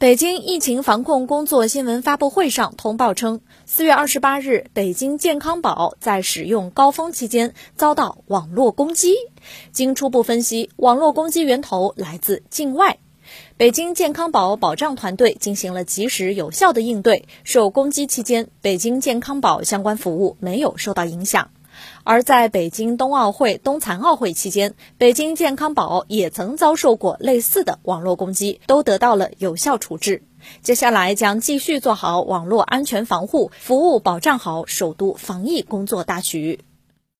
北京疫情防控工作新闻发布会上通报称，四月二十八日，北京健康宝在使用高峰期间遭到网络攻击。经初步分析，网络攻击源头来自境外。北京健康宝保障团队进行了及时有效的应对，受攻击期间，北京健康宝相关服务没有受到影响。而在北京冬奥会、冬残奥会期间，北京健康宝也曾遭受过类似的网络攻击，都得到了有效处置。接下来将继续做好网络安全防护，服务保障好首都防疫工作大局。